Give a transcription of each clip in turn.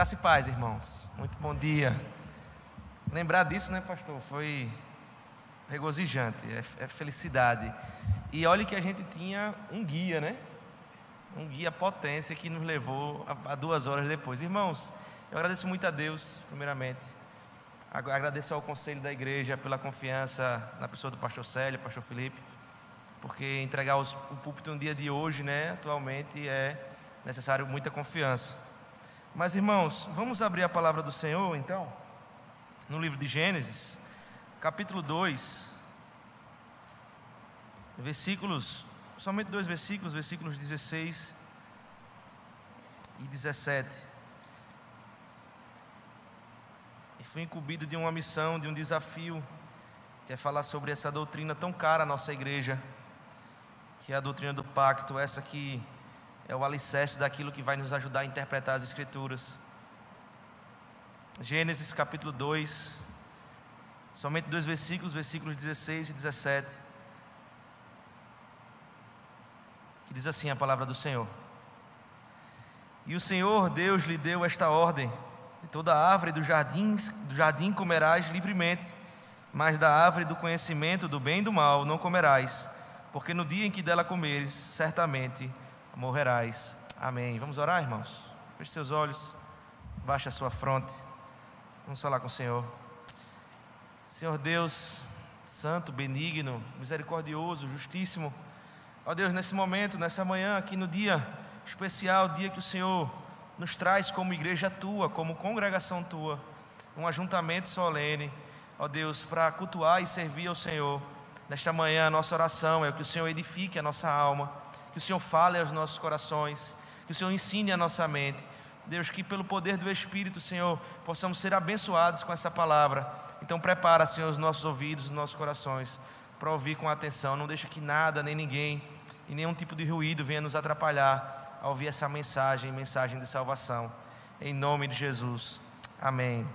Graça e paz, irmãos. Muito bom dia. Lembrar disso, né, pastor? Foi regozijante, é, é felicidade. E olhe que a gente tinha um guia, né? Um guia potência que nos levou a, a duas horas depois. Irmãos, eu agradeço muito a Deus, primeiramente. Agradeço ao conselho da igreja pela confiança na pessoa do pastor Célio, pastor Felipe, porque entregar os, o púlpito no dia de hoje, né, atualmente, é necessário muita confiança. Mas irmãos, vamos abrir a palavra do Senhor então, no livro de Gênesis, capítulo 2, versículos, somente dois versículos, versículos 16 e 17. E fui incumbido de uma missão, de um desafio, que é falar sobre essa doutrina tão cara à nossa igreja, que é a doutrina do pacto, essa que é o alicerce daquilo que vai nos ajudar a interpretar as Escrituras. Gênesis capítulo 2, somente dois versículos, versículos 16 e 17, que diz assim a palavra do Senhor: E o Senhor Deus lhe deu esta ordem: De toda árvore do jardim, do jardim comerás livremente, mas da árvore do conhecimento do bem e do mal não comerás, porque no dia em que dela comeres, certamente morrerás. Amém. Vamos orar, irmãos? Feche seus olhos, baixe a sua fronte. Vamos falar com o Senhor. Senhor Deus, santo, benigno, misericordioso, justíssimo. Ó Deus, nesse momento, nessa manhã, aqui no dia especial, dia que o Senhor nos traz como igreja tua, como congregação tua, um ajuntamento solene, ó Deus, para cultuar e servir ao Senhor. Nesta manhã, a nossa oração é que o Senhor edifique a nossa alma que o Senhor fale aos nossos corações, que o Senhor ensine a nossa mente. Deus, que pelo poder do Espírito, Senhor, possamos ser abençoados com essa palavra. Então, prepara, Senhor, os nossos ouvidos, os nossos corações, para ouvir com atenção. Não deixa que nada, nem ninguém, e nenhum tipo de ruído venha nos atrapalhar a ouvir essa mensagem, mensagem de salvação. Em nome de Jesus. Amém.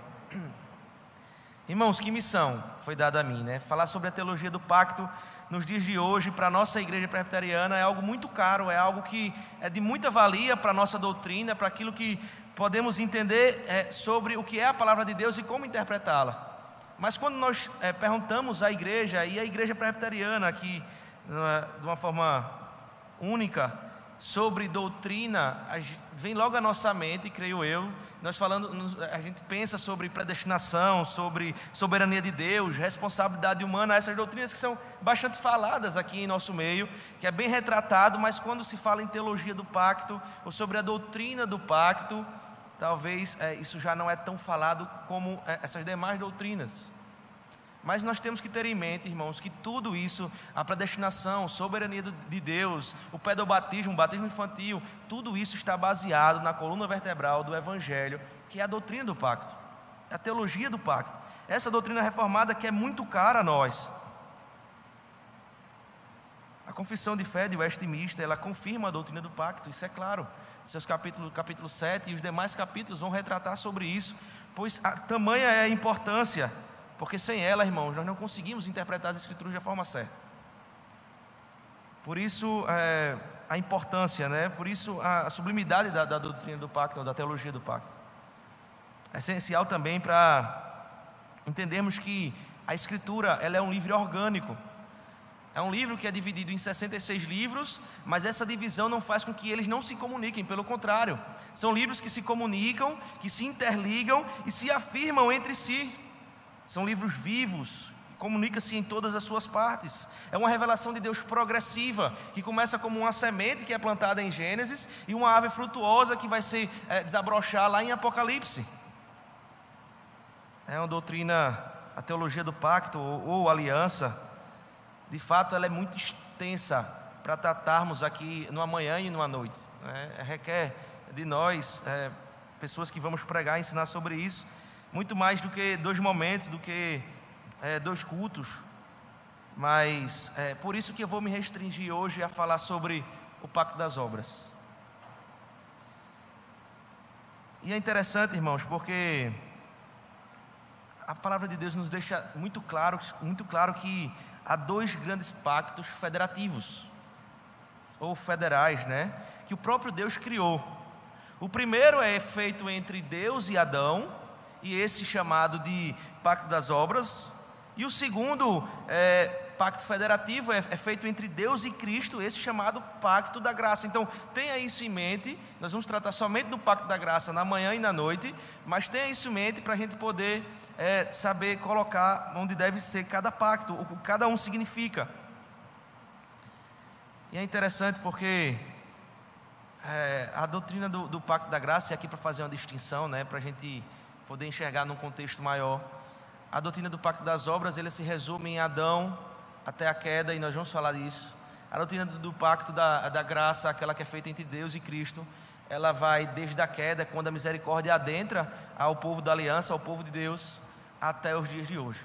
Irmãos, que missão foi dada a mim, né? Falar sobre a teologia do pacto nos dias de hoje, para a nossa igreja presbiteriana, é algo muito caro, é algo que é de muita valia para a nossa doutrina, para aquilo que podemos entender é, sobre o que é a palavra de Deus e como interpretá-la. Mas quando nós é, perguntamos à igreja, e a igreja presbiteriana aqui, de uma forma única, sobre doutrina, vem logo à nossa mente, creio eu, nós falando, a gente pensa sobre predestinação, sobre soberania de Deus, responsabilidade humana, essas doutrinas que são bastante faladas aqui em nosso meio, que é bem retratado, mas quando se fala em teologia do pacto, ou sobre a doutrina do pacto, talvez é, isso já não é tão falado como é, essas demais doutrinas. Mas nós temos que ter em mente, irmãos, que tudo isso, a predestinação, soberania de Deus, o pedobatismo, o batismo infantil, tudo isso está baseado na coluna vertebral do Evangelho, que é a doutrina do pacto, é a teologia do pacto. Essa doutrina reformada que é muito cara a nós. A confissão de fé de Westminster, ela confirma a doutrina do pacto, isso é claro. Seus capítulos, capítulo 7 e os demais capítulos vão retratar sobre isso, pois a tamanha é a importância porque sem ela, irmãos, nós não conseguimos interpretar as Escrituras da forma certa. Por isso, é, a importância, né? por isso, a, sublimidade da, da doutrina do pacto, da teologia do pacto. É essencial também para entendermos que a Escritura ela é um livro orgânico. É um livro que é dividido em 66 livros, mas essa divisão não faz com que eles não se comuniquem, pelo contrário, são livros que se comunicam, que se interligam e se afirmam entre si. São livros vivos, comunica-se em todas as suas partes. É uma revelação de Deus progressiva, que começa como uma semente que é plantada em Gênesis e uma ave frutuosa que vai se é, desabrochar lá em Apocalipse. É uma doutrina, a teologia do pacto ou, ou aliança, de fato ela é muito extensa para tratarmos aqui no amanhã e numa noite. Né? Requer de nós, é, pessoas que vamos pregar, ensinar sobre isso, muito mais do que dois momentos, do que é, dois cultos. Mas é por isso que eu vou me restringir hoje a falar sobre o Pacto das Obras. E é interessante, irmãos, porque a palavra de Deus nos deixa muito claro, muito claro que há dois grandes pactos federativos ou federais, né? Que o próprio Deus criou. O primeiro é feito entre Deus e Adão, e esse chamado de pacto das obras. E o segundo é, pacto federativo é, é, feito entre Deus e Cristo, esse chamado pacto da graça. Então, tenha isso em mente. Nós vamos tratar somente do pacto da graça na manhã e na noite, mas tenha isso em mente para a gente poder é, saber colocar onde deve ser cada pacto, o que cada um significa. E é interessante porque é, a doutrina do, do, pacto da graça, e aqui para fazer uma distinção, né, para a gente poder enxergar num contexto maior, a doutrina do pacto das obras, ele se resume em Adão até a queda, e nós vamos falar disso. A doutrina do, pacto da, da graça, aquela que é feita entre Deus e Cristo, ela vai desde a queda, quando a misericórdia adentra ao povo da aliança, ao povo de Deus, até os dias de hoje.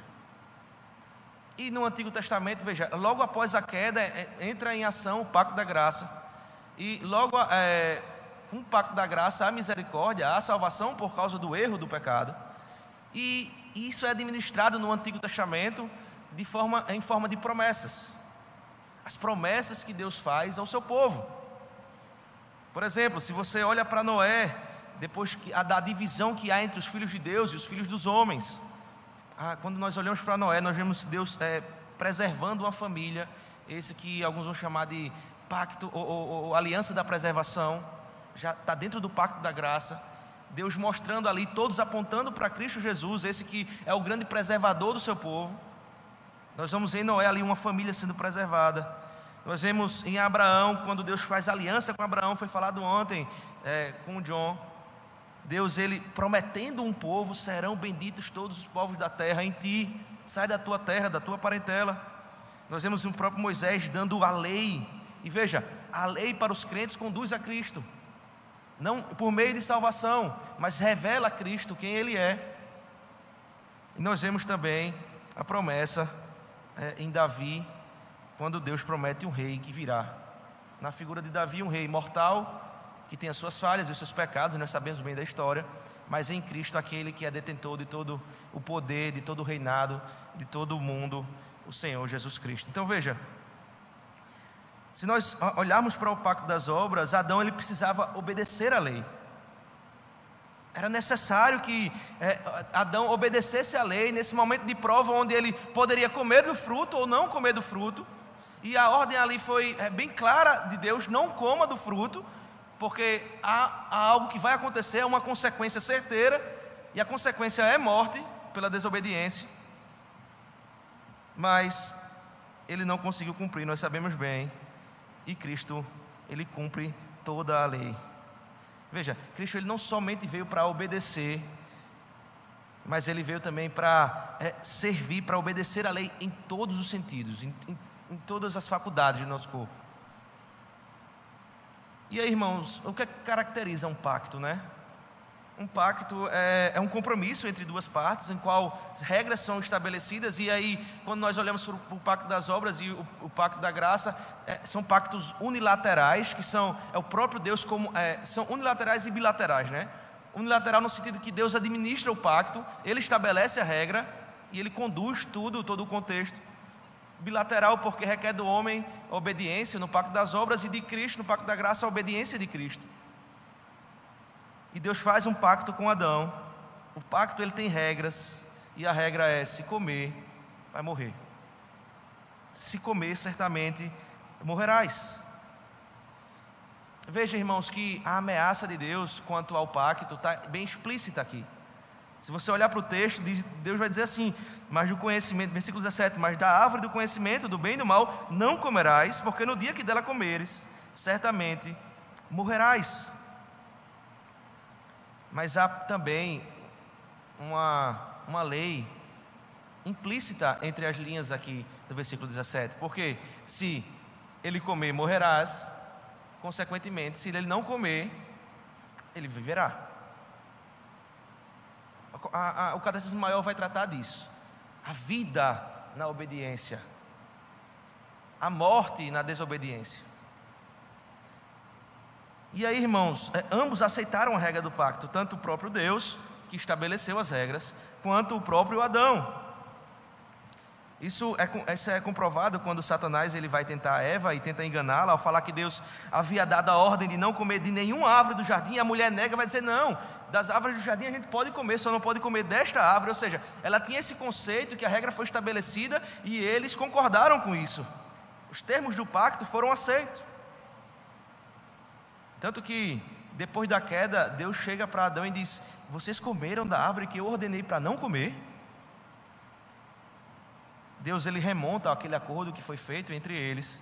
E no Antigo Testamento, veja, logo após a queda, é, entra em ação o pacto da graça e logo, é, um pacto da graça, a misericórdia, a salvação por causa do erro do pecado. E isso é administrado no Antigo Testamento de forma, em forma de promessas. As promessas que Deus faz ao seu povo. Por exemplo, se você olha para Noé, depois que, a, da divisão que há entre os filhos de Deus e os filhos dos homens. Ah, quando nós olhamos para Noé, nós vemos Deus é, preservando uma família, esse que alguns vão chamar de pacto, ou, ou, ou aliança da preservação, já está dentro do pacto da graça. Deus mostrando ali, todos apontando para Cristo Jesus, esse que é o grande preservador do seu povo. Nós vamos em Noé ali uma família sendo preservada. Nós vemos em Abraão, quando Deus faz aliança com Abraão, foi falado ontem é, com John. Deus, ele prometendo um povo, serão benditos todos os povos da terra em ti. Sai da tua terra, da tua parentela. Nós vemos o próprio Moisés dando a lei e veja, a lei para os crentes conduz a Cristo, não por meio de salvação, mas revela a Cristo quem Ele é. E nós vemos também a promessa é, em Davi, quando Deus promete um rei que virá. Na figura de Davi, um rei mortal, que tem as suas falhas e os seus pecados, nós sabemos bem da história, mas em Cristo aquele que é detentor de todo o poder, de todo o reinado, de todo o mundo, o Senhor Jesus Cristo. Então veja, se nós olharmos para o pacto das obras, Adão ele precisava obedecer à lei. Era necessário que é, Adão obedecesse à lei nesse momento de prova, onde ele poderia comer do fruto ou não comer do fruto. E a ordem ali foi é, bem clara de Deus: não coma do fruto, porque há, há algo que vai acontecer, é uma consequência certeira, e a consequência é morte pela desobediência. Mas ele não conseguiu cumprir, nós sabemos bem e Cristo, ele cumpre toda a lei. Veja, Cristo ele não somente veio para obedecer, mas ele veio também para é, servir, para obedecer a lei em todos os sentidos, em, em, em todas as faculdades do nosso corpo. E aí, irmãos, o que caracteriza um pacto, né? Um pacto é, é, um compromisso entre duas partes, em qual regras são estabelecidas, e aí, quando nós olhamos para o, pacto das obras e o, o pacto da graça, é, são pactos unilaterais, que são, é o próprio Deus como, é, são unilaterais e bilaterais, né? Unilateral no sentido que Deus administra o pacto, ele estabelece a regra e ele conduz tudo, todo o contexto. Bilateral porque requer do homem obediência no pacto das obras e de Cristo, no pacto da graça, a obediência de Cristo. E Deus faz um pacto com Adão. O pacto ele tem regras, e a regra é: se comer, vai morrer. Se comer, certamente morrerás. Veja, irmãos, que a ameaça de Deus quanto ao pacto está bem explícita aqui. Se você olhar para o texto, Deus vai dizer assim: Mas do conhecimento, versículo 17: Mas da árvore do conhecimento do bem e do mal não comerás, porque no dia que dela comeres, certamente morrerás. Mas há também uma, uma lei implícita entre as linhas aqui do versículo 17. Porque se ele comer, morrerás. Consequentemente, se ele não comer, ele viverá. A, a, o catecismo maior vai tratar disso. A vida na obediência, a morte na desobediência. E aí, irmãos, é, ambos aceitaram a regra do pacto, tanto o próprio Deus, que estabeleceu as regras, quanto o próprio Adão. Isso é, isso é comprovado quando Satanás ele vai tentar Eva e tenta enganá-la ao falar que Deus havia dado a ordem de não comer de nenhuma árvore do jardim. A mulher nega, vai dizer: Não, das árvores do jardim a gente pode comer, só não pode comer desta árvore. Ou seja, ela tinha esse conceito que a regra foi estabelecida e eles concordaram com isso. Os termos do pacto foram aceitos. Tanto que depois da queda, Deus chega para Adão e diz: Vocês comeram da árvore que eu ordenei para não comer? Deus ele remonta aquele acordo que foi feito entre eles,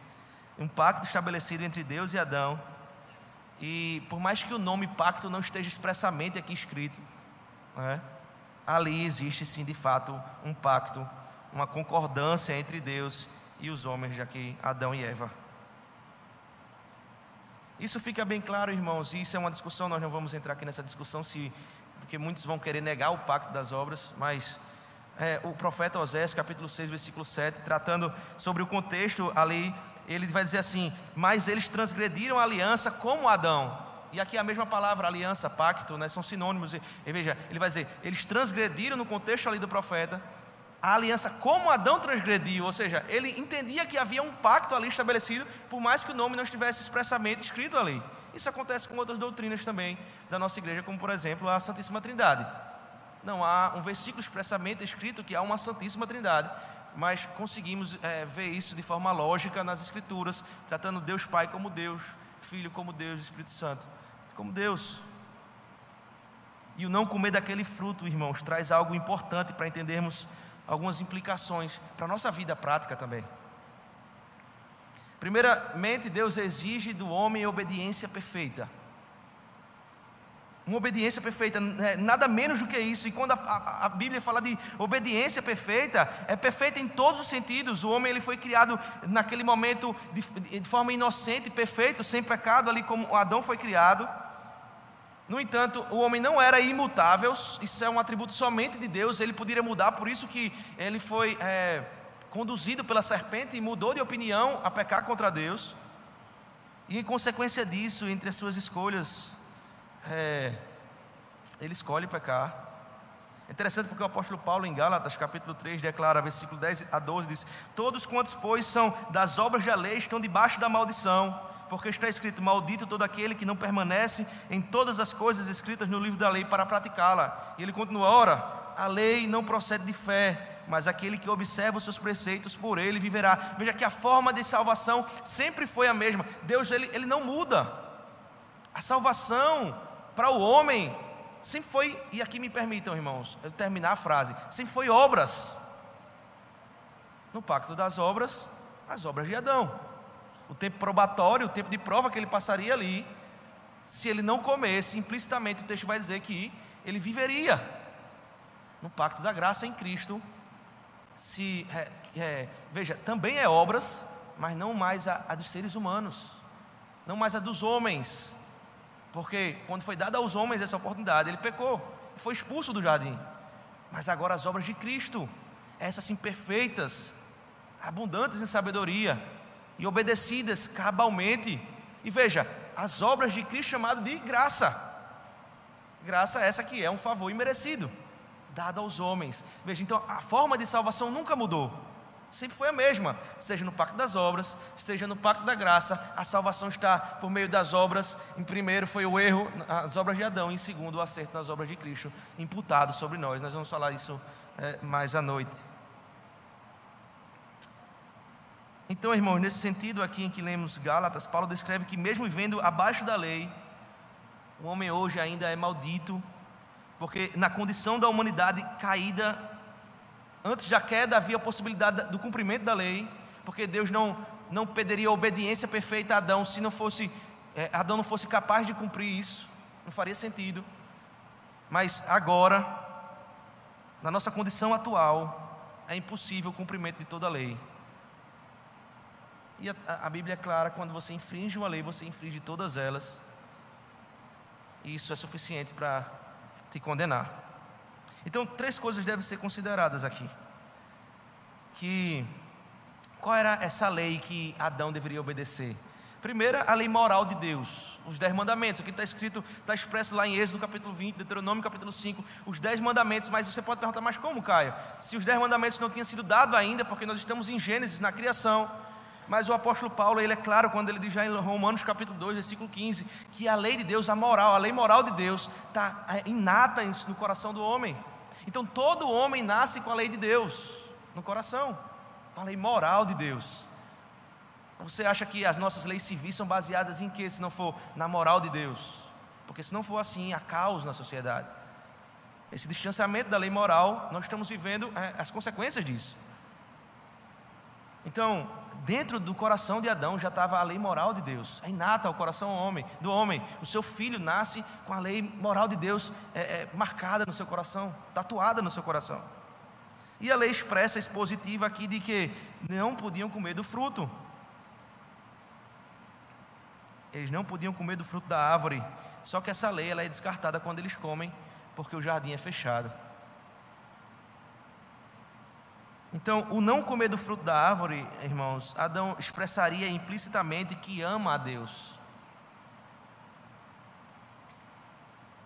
um pacto estabelecido entre Deus e Adão. E por mais que o nome pacto não esteja expressamente aqui escrito, né, ali existe sim de fato um pacto, uma concordância entre Deus e os homens, já que Adão e Eva. Isso fica bem claro, irmãos, e isso é uma discussão, nós não vamos entrar aqui nessa discussão, se, porque muitos vão querer negar o pacto das obras, mas é, o profeta Osés, capítulo 6, versículo 7, tratando sobre o contexto ali, ele vai dizer assim: Mas eles transgrediram a aliança como Adão. E aqui a mesma palavra, aliança, pacto, né, são sinônimos. E veja, ele vai dizer: Eles transgrediram no contexto ali do profeta a aliança como Adão transgrediu, ou seja, ele entendia que havia um pacto ali estabelecido, por mais que o nome não estivesse expressamente escrito ali. Isso acontece com outras doutrinas também da nossa igreja, como por exemplo a Santíssima Trindade não há um versículo expressamente escrito que há uma Santíssima Trindade, mas conseguimos é, ver isso de forma lógica nas Escrituras, tratando Deus Pai como Deus, Filho como Deus, Espírito Santo como Deus. E o não comer daquele fruto, irmãos, traz algo importante para entendermos algumas implicações para a nossa vida prática também. Primeiramente, Deus exige do homem obediência perfeita uma obediência perfeita, né, nada menos do que isso. E quando a, a, a, Bíblia fala de obediência perfeita, é perfeita em todos os sentidos. O homem ele foi criado naquele momento de, de forma inocente, perfeito, sem pecado, ali como Adão foi criado. No entanto, o homem não era imutável, isso é um atributo somente de Deus, ele poderia mudar, por isso que ele foi é, conduzido pela serpente e mudou de opinião a pecar contra Deus. E em consequência disso, entre as suas escolhas, é, ele escolhe pecar. É interessante porque o apóstolo Paulo, em Gálatas, capítulo 3, declara, versículo 10 a 12, diz: Todos quantos, pois, são das obras da lei, estão debaixo da maldição, porque está escrito: Maldito todo aquele que não permanece em todas as coisas escritas no livro da lei para praticá-la. E ele continua: Ora, a lei não procede de fé, mas aquele que observa os seus preceitos, por ele viverá. Veja que a forma de salvação sempre foi a mesma. Deus, ele, ele não muda. A salvação para o homem sempre foi, e aqui me permitam, irmãos, eu terminar a frase, sempre foi obras. No pacto das obras, as obras de Adão. O tempo probatório, o tempo de prova que ele passaria ali, se ele não comesse, implicitamente o texto vai dizer que ele viveria. No pacto da graça em Cristo, se é, é, veja, também é obras, mas não mais a, a dos seres humanos, não mais a dos homens, porque quando foi dada aos homens essa oportunidade, ele pecou foi expulso do jardim. Mas agora as obras de Cristo, essas sim perfeitas, abundantes em sabedoria e obedecidas cabalmente. E veja, as obras de Cristo chamado de graça. Graça essa que é um favor imerecido, dado aos homens. Veja, então a forma de salvação nunca mudou. Sempre foi a mesma, seja no pacto das obras, seja no pacto da graça, a salvação está por meio das obras. Em primeiro foi o erro, as obras de Adão, em segundo o acerto nas obras de Cristo, imputado sobre nós. Nós vamos falar isso é, mais à noite. Então, irmãos, nesse sentido aqui em que lemos Gálatas, Paulo descreve que mesmo vivendo abaixo da lei, o homem hoje ainda é maldito, porque na condição da humanidade caída Antes da queda havia a possibilidade do cumprimento da lei, porque Deus não, não pediria obediência perfeita a Adão se não fosse, é, Adão não fosse capaz de cumprir isso, não faria sentido. Mas agora, na nossa condição atual, é impossível o cumprimento de toda a lei. E a, a Bíblia é clara: quando você infringe uma lei, você infringe todas elas. E isso é suficiente para te condenar. Então, três coisas devem ser consideradas aqui. Que qual era essa lei que Adão deveria obedecer? Primeira, a lei moral de Deus. os dez mandamentos. Aqui está escrito, está expresso lá em Êxodo capítulo 20, Deuteronômio capítulo 5, os dez mandamentos. Mas você pode perguntar, mas como, Caio? Se os dez mandamentos não tinham sido dados ainda, porque nós estamos em Gênesis, na criação. Mas o apóstolo Paulo, ele é claro quando ele diz já em Romanos capítulo 2, versículo 15, que a lei de Deus, a moral, a lei moral de Deus está é, inata no coração do homem. Então todo homem nasce com a lei de Deus no coração, com a lei moral de Deus. Você acha que as nossas leis civis são baseadas em quê, se não for na moral de Deus? Porque se não for assim, há caos na sociedade. Esse distanciamento da lei moral, nós estamos vivendo é, as consequências disso. Então, dentro do coração de Adão já estava a lei moral de Deus, é inata ao coração do homem, do homem. O seu filho nasce com a lei moral de Deus é, é, marcada no seu coração, tatuada no seu coração. E a lei expressa expositiva aqui de que não podiam comer do fruto. Eles não podiam comer do fruto da árvore. Só que essa lei ela é descartada quando eles comem, porque o jardim é fechado. Então, o não comer do fruto da árvore, irmãos, Adão expressaria implicitamente que ama a Deus.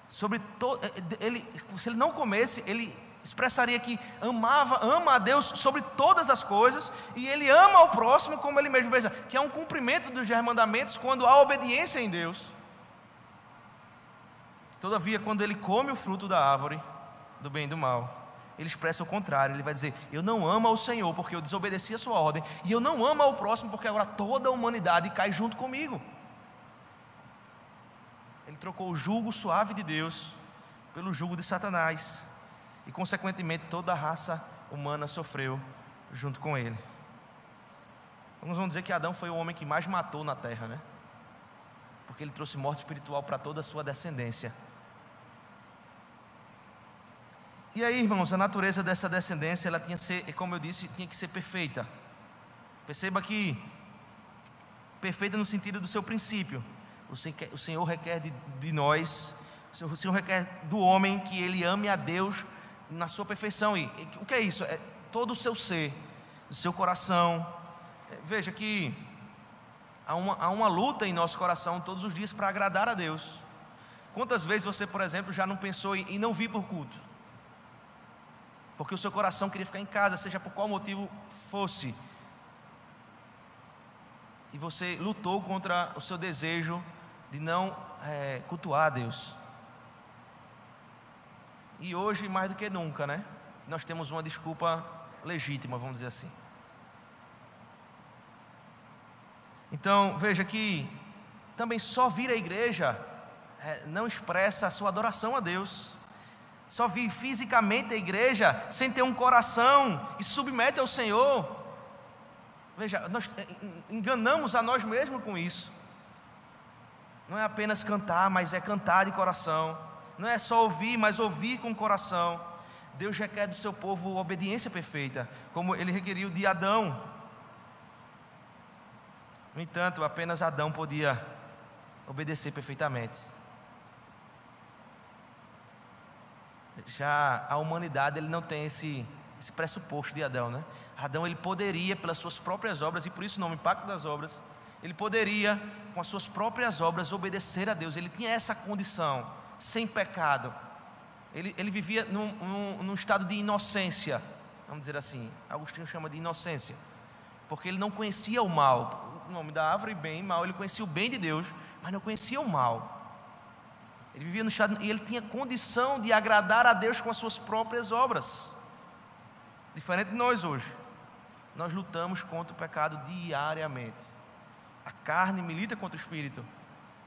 Sobre to, eh, ele, se ele não comesse, ele expressaria que amava, ama a Deus sobre todas as coisas e ele ama ao próximo como ele mesmo veja, que é um cumprimento dos mandamentos quando há obediência em Deus. Todavia, quando ele come o fruto da árvore do bem e do mal, ele expressa o contrário, ele vai dizer: Eu não amo ao Senhor porque eu desobedeci a sua ordem, e eu não amo ao próximo porque agora toda a humanidade cai junto comigo. Ele trocou o jugo suave de Deus pelo jugo de Satanás, e consequentemente toda a raça humana sofreu junto com ele. Alguns vão dizer que Adão foi o homem que mais matou na terra, né? Porque ele trouxe morte espiritual para toda a sua descendência. E aí, irmãos, a natureza dessa descendência, ela tinha que ser, como eu disse, tinha que ser perfeita. Perceba que perfeita no sentido do seu princípio. O Senhor requer de, de nós, o Senhor requer do homem que ele ame a Deus na sua perfeição. E, e o que é isso? É todo o seu ser, o seu coração. É, veja que há uma, há uma luta em nosso coração todos os dias para agradar a Deus. Quantas vezes você, por exemplo, já não pensou em, em não vir por culto? Porque o seu coração queria ficar em casa, seja por qual motivo fosse. E você lutou contra o seu desejo de não é, cultuar a Deus. E hoje, mais do que nunca, né? Nós temos uma desculpa legítima, vamos dizer assim. Então, veja que também só vir à igreja é, não expressa a sua adoração a Deus só vive fisicamente a igreja sem ter um coração que submete ao Senhor. Veja, nós eh, enganamos a nós mesmos com isso. Não é apenas cantar, mas é cantar de coração. Não é só ouvir, mas ouvir com coração. Deus requer do seu povo obediência perfeita, como ele requeriu de Adão. No entanto, apenas Adão podia obedecer perfeitamente. Já a humanidade ele não tem esse, esse pressuposto de Adão, né? Adão ele poderia pelas suas próprias obras e por isso o nome Pacto das Obras, ele poderia com as suas próprias obras obedecer a Deus. Ele tinha essa condição sem pecado. Ele, ele vivia num, num, num estado de inocência, vamos dizer assim. Agostinho chama de inocência, porque ele não conhecia o mal. O nome da árvore bem e mal. Ele conhecia o bem de Deus, mas não conhecia o mal. Ele vivia no estado e ele tinha condição de agradar a Deus com as suas próprias obras. Diferente de nós hoje. Nós lutamos contra o pecado diariamente. A carne milita contra o espírito.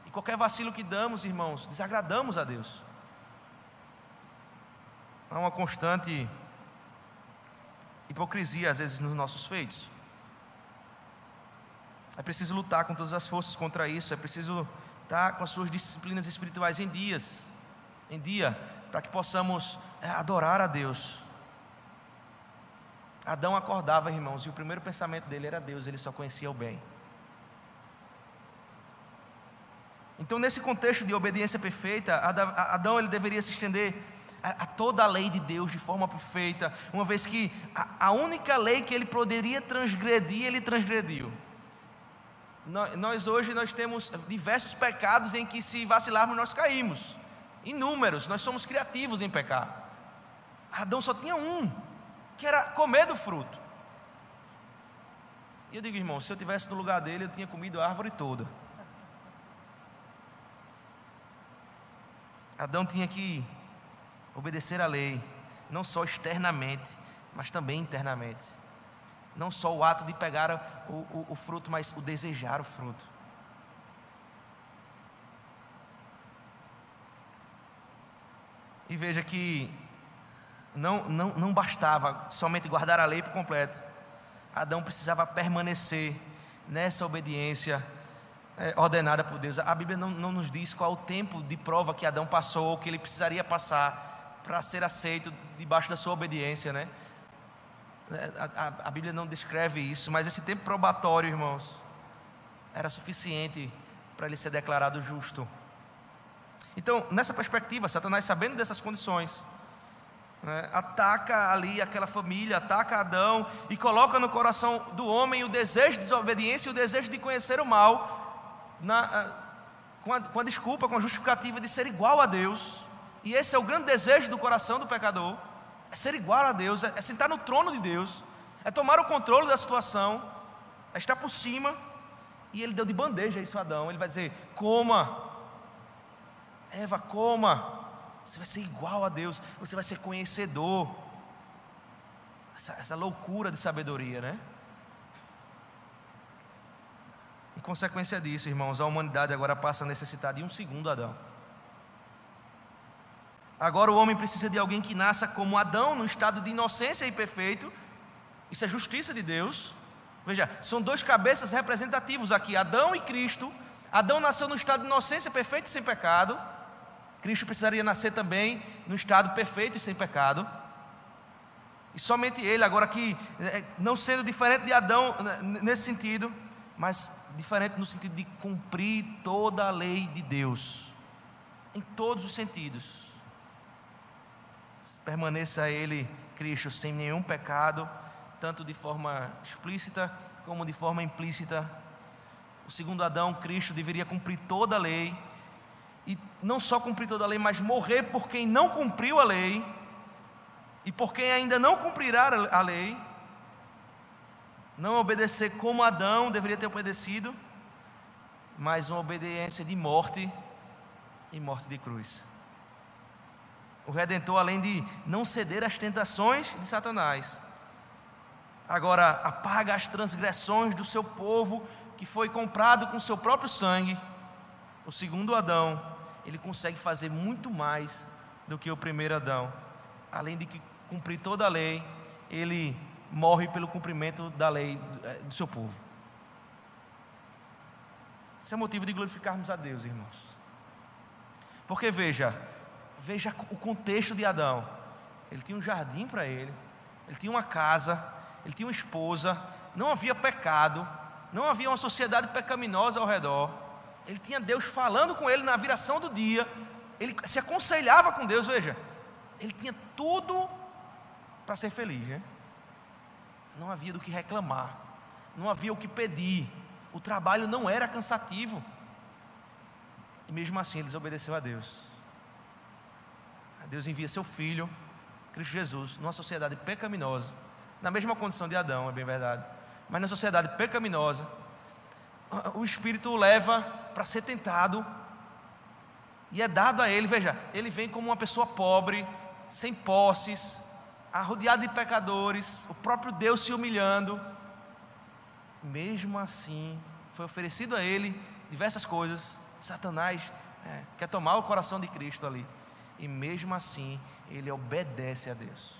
E qualquer vacilo que damos, irmãos, desagradamos a Deus. Há uma constante hipocrisia às vezes nos nossos feitos. É preciso lutar com todas as forças contra isso, é preciso tá, com as suas disciplinas espirituais em dias, em dia, para que possamos é, adorar a Deus. Adão acordava, irmãos, e o primeiro pensamento dele era Deus, ele só conhecia o bem. Então, nesse contexto de obediência perfeita, Adão ele deveria se estender a, a toda a lei de Deus de forma perfeita, uma vez que a, a única lei que ele poderia transgredir, ele transgrediu. Nós hoje nós temos diversos pecados em que se vacilarmos nós caímos. Inúmeros, nós somos criativos em pecar. Adão só tinha um, que era comer do fruto. E eu digo, irmão, se eu tivesse no lugar dele, eu tinha comido a árvore toda. Adão tinha que obedecer à lei, não só externamente, mas também internamente. Não só o ato de pegar o, o, o fruto, mas o desejar o fruto. E veja que não, não, não bastava somente guardar a lei por completo. Adão precisava permanecer nessa obediência é, ordenada por Deus. A Bíblia não, não nos diz qual o tempo de prova que Adão passou, ou que ele precisaria passar para ser aceito debaixo da sua obediência, né? É, a, a, a, Bíblia não descreve isso, mas esse tempo probatório, irmãos, era suficiente para ele ser declarado justo. Então, nessa perspectiva, Satanás, sabendo dessas condições, né, ataca ali aquela família, ataca Adão e coloca no coração do homem o desejo de desobediência e o desejo de conhecer o mal, na, com, a, com a desculpa, com a justificativa de ser igual a Deus. E esse é o grande desejo do coração do pecador: é ser igual a Deus, é, é sentar no trono de Deus, é tomar o controle da situação, é estar por cima. E ele deu de bandeja isso a Adão. Ele vai dizer: coma, Eva, coma. Você vai ser igual a Deus, você vai ser conhecedor. Essa, essa loucura de sabedoria, né? Em consequência disso, irmãos, a humanidade agora passa a necessitar de um segundo Adão. Agora o homem precisa de alguém que nasça como Adão, no estado de inocência e perfeito. Isso é justiça de Deus. Veja, são dois cabeças representativos aqui, Adão e Cristo. Adão nasceu no estado de inocência perfeito e sem pecado. Cristo precisaria nascer também no estado perfeito e sem pecado. E somente Ele, agora que, é, não sendo diferente de Adão né, nesse sentido, mas diferente no sentido de cumprir toda a lei de Deus, em todos os sentidos. Permaneça Ele, Cristo, sem nenhum pecado, tanto de forma explícita como de forma implícita. O segundo Adão, Cristo, deveria cumprir toda a lei e não só cumprir toda a lei, mas morrer por quem não cumpriu a lei e por quem ainda não cumprirá a lei, não obedecer como Adão deveria ter obedecido, mas uma obediência de morte e morte de cruz. O Redentor, além de não ceder às tentações de Satanás, agora apaga as transgressões do seu povo que foi comprado com seu próprio sangue, o segundo Adão, ele consegue fazer muito mais do que o primeiro Adão. Além de cumprir toda a lei, ele morre pelo cumprimento da lei eh, do seu povo. Isso é motivo de glorificarmos a Deus, irmãos. Porque veja, veja o contexto de Adão. Ele tinha um jardim para ele, ele tinha uma casa, ele tinha uma esposa, não havia pecado, não havia uma sociedade pecaminosa ao redor ele tinha Deus falando com ele na viração do dia, ele se aconselhava com Deus, veja, ele tinha tudo para ser feliz, né? Não havia do que reclamar, não havia o que pedir, o trabalho não era cansativo, e mesmo assim ele desobedeceu a Deus. Deus envia seu filho, Cristo Jesus, numa sociedade pecaminosa, na mesma condição de Adão, é bem verdade, mas na sociedade pecaminosa, o Espírito o leva para ser tentado, e é dado a ele, veja, ele vem como uma pessoa pobre, sem posses, rodeado de pecadores, o próprio Deus se humilhando. Mesmo assim, foi oferecido a ele diversas coisas. Satanás é, quer tomar o coração de Cristo ali, e mesmo assim, ele obedece a Deus.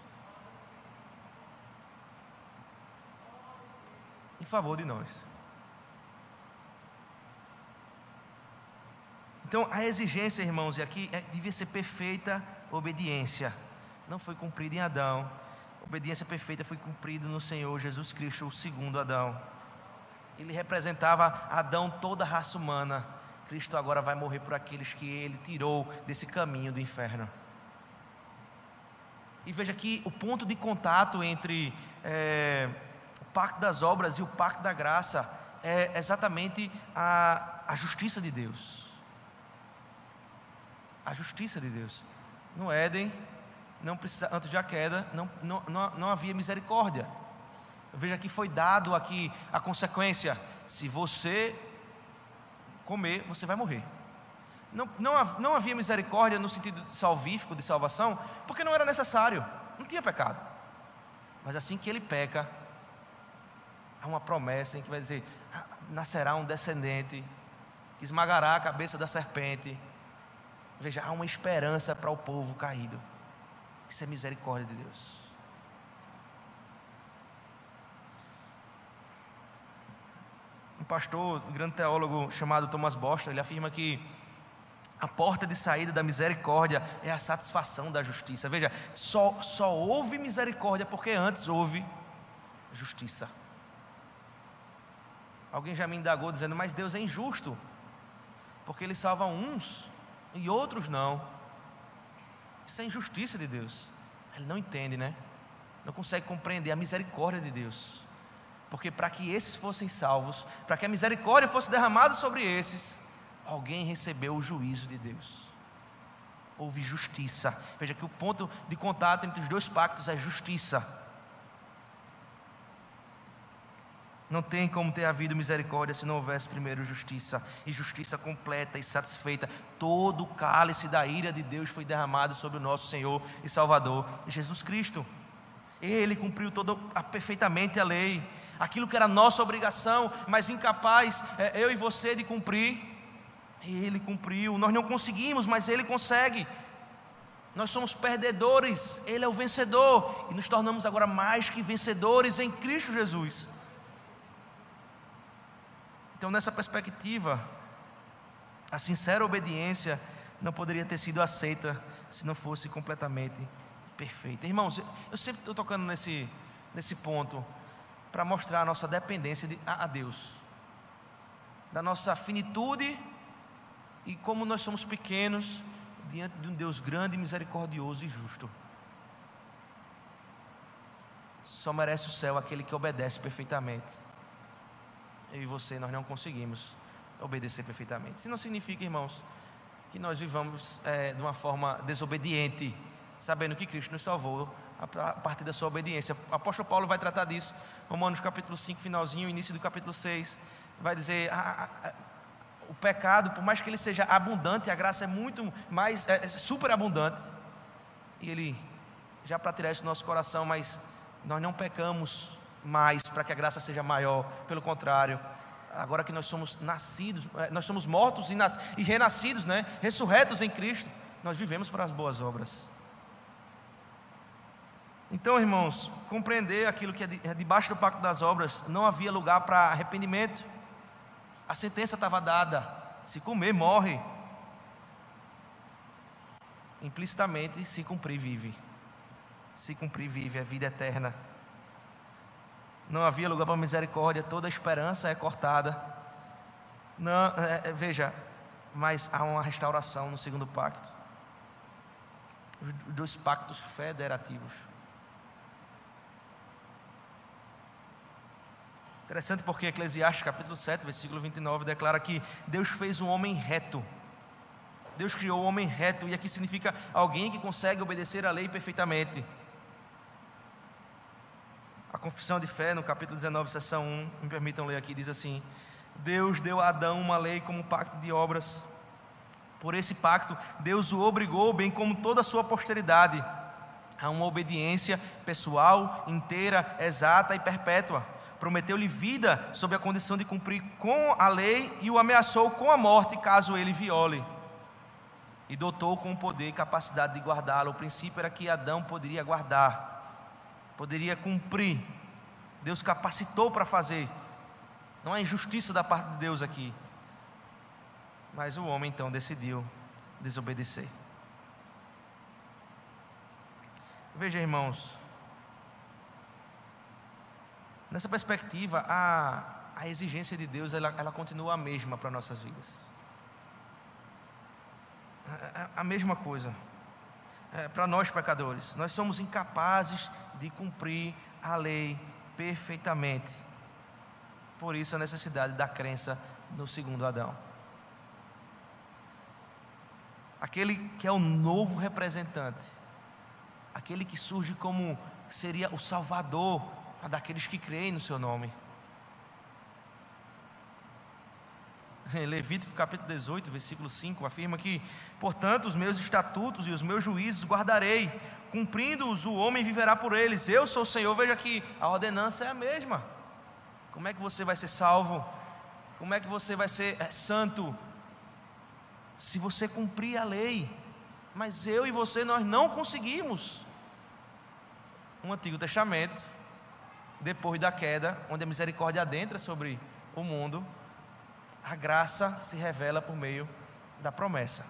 Em favor de nós. Então, a exigência, irmãos, e aqui é, devia ser perfeita obediência. Não foi cumprida em Adão. obediência perfeita foi cumprida no Senhor Jesus Cristo, o segundo Adão. Ele representava Adão, toda a raça humana. Cristo agora vai morrer por aqueles que ele tirou desse caminho do inferno. E veja que o ponto de contato entre é, o pacto das obras e o pacto da graça é exatamente a, a justiça de Deus. A justiça de Deus. No Éden, não precisa, antes da queda, não, não, não, não havia misericórdia. Veja que foi dado aqui a consequência: se você comer, você vai morrer. Não, não, não havia misericórdia no sentido salvífico de salvação, porque não era necessário, não tinha pecado. Mas assim que ele peca, há uma promessa em que vai dizer: ah, nascerá um descendente que esmagará a cabeça da serpente. Veja, há uma esperança para o povo caído. Isso é misericórdia de Deus. Pastor, um grande teólogo chamado Thomas Boston, ele afirma que a porta de saída da misericórdia é a satisfação da justiça. Veja, só, só houve misericórdia porque antes houve justiça. Alguém já me indagou dizendo, mas Deus é injusto, porque Ele salva uns e outros não. Isso é injustiça de Deus. Ele não entende, né? Não consegue compreender a misericórdia de Deus. Porque para que esses fossem salvos, para que a misericórdia fosse derramada sobre esses, alguém recebeu o juízo de Deus. Houve justiça. Veja que o ponto de contato entre os dois pactos é justiça. Não tem como ter havido misericórdia se não houvesse primeiro justiça, e justiça completa e satisfeita. Todo o cálice da ira de Deus foi derramado sobre o nosso Senhor e Salvador, Jesus Cristo. Ele cumpriu todo, perfeitamente a lei, aquilo que era nossa obrigação, mas incapaz, é, eu e você, de cumprir, ele cumpriu. Nós não conseguimos, mas ele consegue. Nós somos perdedores, ele é o vencedor, e nos tornamos agora mais que vencedores em Cristo Jesus. Então, nessa perspectiva, a sincera obediência não poderia ter sido aceita se não fosse completamente perfeita. Irmãos, eu sempre estou tocando nesse, nesse ponto para mostrar a nossa dependência de, a, a Deus, da nossa finitude e como nós somos pequenos diante de um Deus grande, misericordioso e justo. Só merece o céu aquele que obedece perfeitamente eu e você, nós não conseguimos obedecer perfeitamente. Isso não significa, irmãos, que nós vivamos é, de uma forma desobediente, sabendo que Cristo nos salvou a partir da sua obediência. O apóstolo Paulo vai tratar disso, Romanos capítulo 5, finalzinho, início do capítulo 6, vai dizer: o pecado, por mais que ele seja abundante, a graça é muito mais, é, é super abundante, e ele, já para tirar isso do nosso coração, mas nós não pecamos mais para que a graça seja maior. Pelo contrário, agora que nós somos nascidos, é, nós somos mortos e, nas, e renascidos, né? ressurretos em Cristo, nós vivemos para as boas obras. Então, irmãos, compreender aquilo que é, é debaixo do pacto das obras, não havia lugar para arrependimento. A sentença estava dada: se comer, morre. Implicitamente, se cumprir, vive. Se cumprir, vive, é vida eterna não havia lugar para misericórdia, toda a esperança é cortada. Não, é, é, veja, mas há uma restauração no segundo pacto. Os dois pactos federativos. Interessante porque Eclesiastes capítulo 7, versículo 29 declara que Deus fez um homem reto. Deus criou o um homem reto, e aqui significa alguém que consegue obedecer a lei perfeitamente. A confissão de fé, no capítulo 19, seção 1, me permitam ler aqui, diz assim: Deus deu a Adão uma lei como pacto de obras. Por esse pacto, Deus o obrigou, bem como toda a sua posteridade, a uma obediência pessoal, inteira, exata e perpétua. Prometeu-lhe vida sob a condição de cumprir com a lei e o ameaçou com a morte caso ele viole. E dotou com o poder e capacidade de guardá-lo. O princípio era que Adão poderia guardar poderia cumprir. Deus capacitou para fazer. Não há injustiça da parte de Deus aqui. Mas o homem então decidiu desobedecer. Veja, irmãos, nessa perspectiva, a, a exigência de Deus ela, ela continua a mesma para nossas vidas. A, a, mesma coisa é, para nós pecadores. Nós somos incapazes de cumprir a lei perfeitamente. Por isso a necessidade da crença no segundo Adão. Aquele que é o novo representante, aquele que surge como seria o salvador daqueles que creem no seu nome. Levítico capítulo 18, versículo 5 afirma que, portanto, os meus estatutos e os meus juízos guardarei, cumprindo-os o homem viverá por eles. Eu sou o Senhor. Veja que a ordenança é a mesma. Como é que você vai ser salvo? Como é que você vai ser é, santo? Se você cumprir a lei. Mas eu e você nós não conseguimos. Um Antigo Testamento, depois da queda, onde a misericórdia adentra sobre o mundo, a graça se revela por meio da promessa.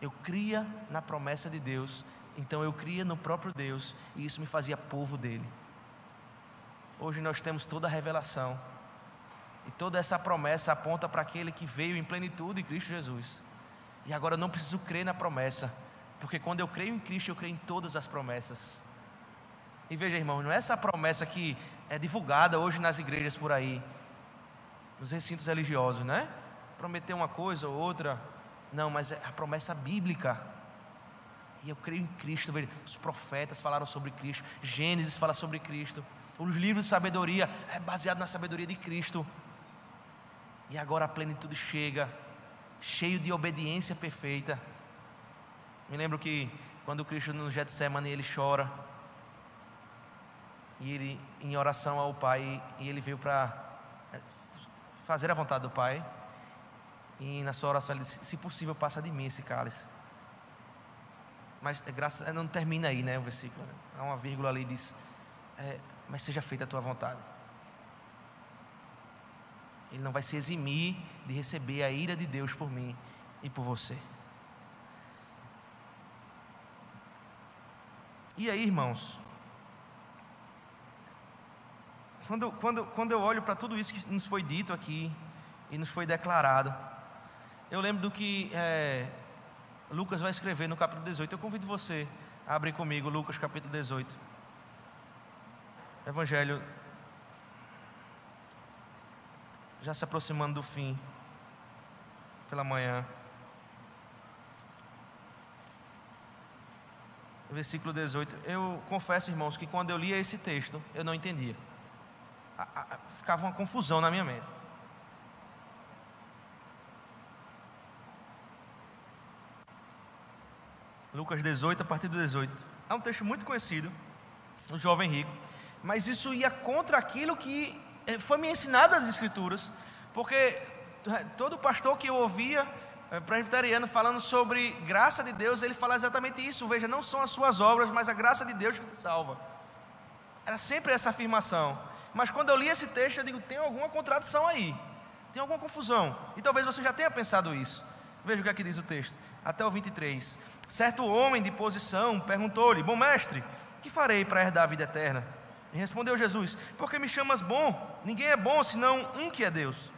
Eu cria na promessa de Deus, então eu cria no próprio Deus, e isso me fazia povo dele. Hoje nós temos toda a revelação, e toda essa promessa aponta para aquele que veio em plenitude em Cristo Jesus. E agora eu não preciso crer na promessa, porque quando eu creio em Cristo, eu creio em todas as promessas. E veja, irmãos, não é essa promessa que é divulgada hoje nas igrejas por aí, nos recintos religiosos, né? Prometer uma coisa ou outra. Não, mas é a promessa bíblica. E eu creio em Cristo. Os profetas falaram sobre Cristo. Gênesis fala sobre Cristo. Os livros de sabedoria é baseado na sabedoria de Cristo. E agora a plenitude chega, cheio de obediência perfeita. Me lembro que quando Cristo no Getsemane ele chora, e ele em oração ao Pai, e ele veio para fazer a vontade do Pai. E na sua oração ele disse: Se possível, passa de mim esse cálice. Mas é graça, não termina aí, né? O versículo. Né? Há uma vírgula ali diz: é, Mas seja feita a tua vontade. Ele não vai se eximir de receber a ira de Deus por mim e por você. E aí, irmãos, quando, quando, quando eu olho para tudo isso que nos foi dito aqui e nos foi declarado, eu lembro do que é, Lucas vai escrever no capítulo 18. Eu convido você a abrir comigo Lucas capítulo 18. Evangelho já se aproximando do fim, pela manhã. Versículo 18. Eu confesso, irmãos, que quando eu lia esse texto, eu não entendia ficava uma confusão na minha mente. Lucas 18, a partir do 18. É um texto muito conhecido, o jovem rico, mas isso ia contra aquilo que eh, foi me ensinado nas Escrituras, porque eh, todo pastor que eu ouvia, eh, presbiteriano, falando sobre graça de Deus, ele fala exatamente isso: veja, não são as suas obras, mas a graça de Deus que te salva. Era sempre essa afirmação. Mas quando eu li esse texto, eu digo: tem alguma contradição aí, tem alguma confusão. E talvez você já tenha pensado isso. Veja o que aqui diz o texto, até o 23. Certo homem de posição perguntou-lhe: Bom mestre, que farei para herdar a vida eterna? E respondeu Jesus: Porque me chamas bom? Ninguém é bom senão um que é Deus.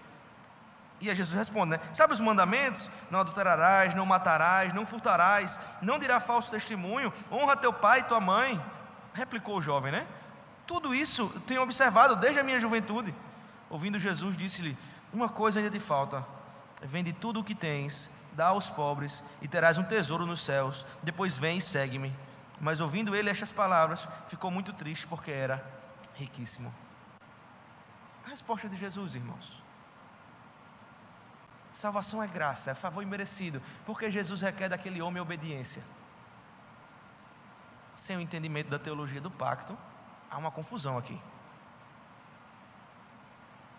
E aí Jesus responde, né? Sabe os mandamentos? Não adulterarás, não matarás, não furtarás, não dirá falso testemunho, honra teu pai e tua mãe. Replicou o jovem, né? Tudo isso tenho observado desde a minha juventude. Ouvindo Jesus, disse-lhe: Uma coisa ainda te falta. Vende tudo o que tens, dá aos pobres, e terás um tesouro nos céus. Depois vem e segue-me. Mas ouvindo ele estas palavras, ficou muito triste porque era riquíssimo. A resposta de Jesus, irmãos. Salvação é graça, é favor imerecido, porque Jesus requer daquele homem obediência. Sem o entendimento da teologia do pacto, há uma confusão aqui.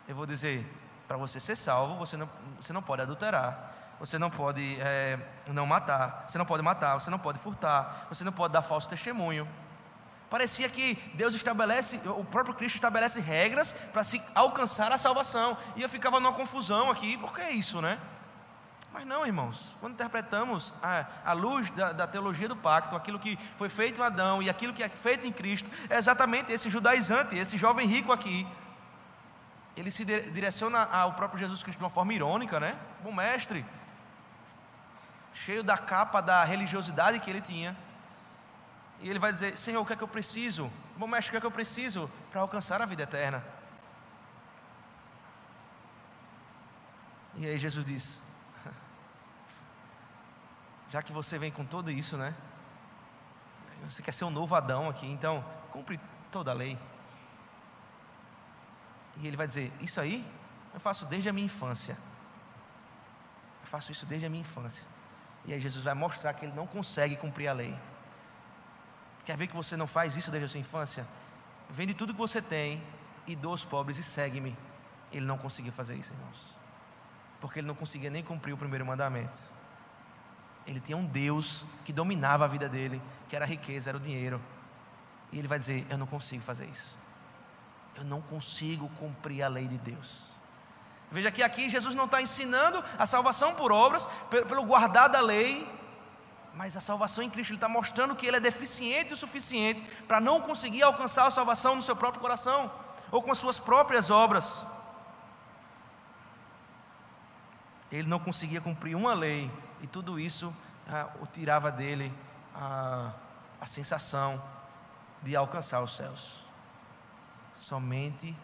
Eu vou dizer, para você ser salvo, você não, você não pode adulterar, você não pode é, não matar, você não pode matar, você não pode furtar, você não pode dar falso testemunho. Parecia que Deus estabelece, o próprio Cristo estabelece regras para se alcançar a salvação. E eu ficava numa confusão aqui, por que isso, né? Mas não, irmãos, quando interpretamos a, a luz da, da, teologia do pacto, aquilo que foi feito em Adão e aquilo que é feito em Cristo, é exatamente esse judaizante, esse jovem rico aqui. Ele se direciona ao próprio Jesus Cristo de uma forma irônica, né? Bom mestre, cheio da capa da religiosidade que ele tinha. E ele vai dizer: Senhor, o que é que eu preciso? Bom mestre, o que é que eu preciso para alcançar a vida eterna? E aí Jesus diz: Já que você vem com tudo isso, né? Você quer ser um novo Adão aqui, então cumpre toda a lei. E ele vai dizer: Isso aí eu faço desde a minha infância. Eu faço isso desde a minha infância. E aí Jesus vai mostrar que ele não consegue cumprir a lei. Quer ver que você não faz isso desde a sua infância? Vende tudo que você tem e doa aos pobres e segue-me. Ele não conseguia fazer isso, irmãos. Porque ele não conseguia nem cumprir o primeiro mandamento. Ele tinha um Deus que dominava a vida dele, que era a riqueza, era o dinheiro. E ele vai dizer: Eu não consigo fazer isso. Eu não consigo cumprir a lei de Deus. Veja que aqui Jesus não está ensinando a salvação por obras, pelo guardar da lei, mas a salvação em Cristo, Ele está mostrando que Ele é deficiente o suficiente para não conseguir alcançar a salvação no seu próprio coração, ou com as suas próprias obras. Ele não conseguia cumprir uma lei, e tudo isso ah, o tirava dele a, a sensação de alcançar os céus. Somente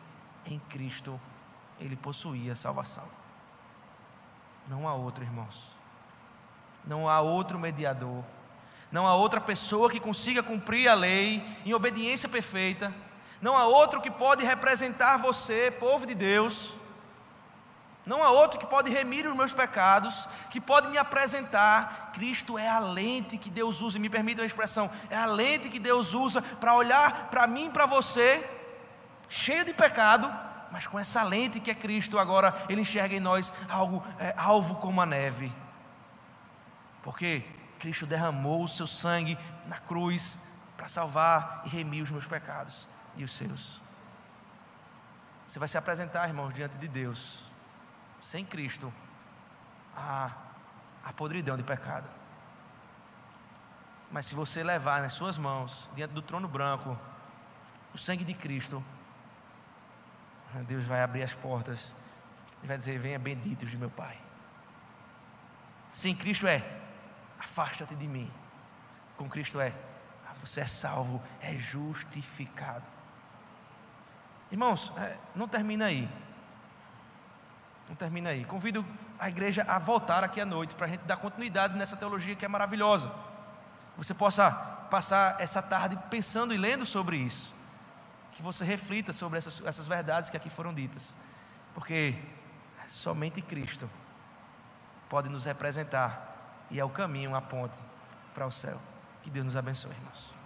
em Cristo ele possuía salvação. Não há outro, irmãos. Não há outro mediador. Não há outra pessoa que consiga cumprir a lei em obediência perfeita. Não há outro que pode representar você, povo de Deus. Não há outro que pode remir os meus pecados, que pode me apresentar. Cristo é a lente que Deus usa, me permita a expressão, é a lente que Deus usa para olhar para mim e para você, cheio de pecado, mas com essa lente que é Cristo, agora Ele enxerga em nós algo é, alvo como a neve. Porque Cristo derramou o seu sangue na cruz para salvar e remir os meus pecados e os seus. Você vai se apresentar, irmãos, diante de Deus sem Cristo, a, a podridão de pecado. Mas se você levar nas suas mãos, diante do trono branco, o sangue de Cristo, Deus vai abrir as portas e vai dizer: Venha benditos de meu Pai. Sem Cristo é, afasta-te de mim. Com Cristo é, você é salvo, é justificado. Irmãos, é, não termina aí. Não termina aí. Convido a igreja a voltar aqui à noite para a gente dar continuidade nessa teologia que é maravilhosa. Você possa passar essa tarde pensando e lendo sobre isso. Que você reflita sobre essas, essas verdades que aqui foram ditas. Porque somente Cristo pode nos representar e é o caminho, a ponte para o céu. Que Deus nos abençoe, irmãos.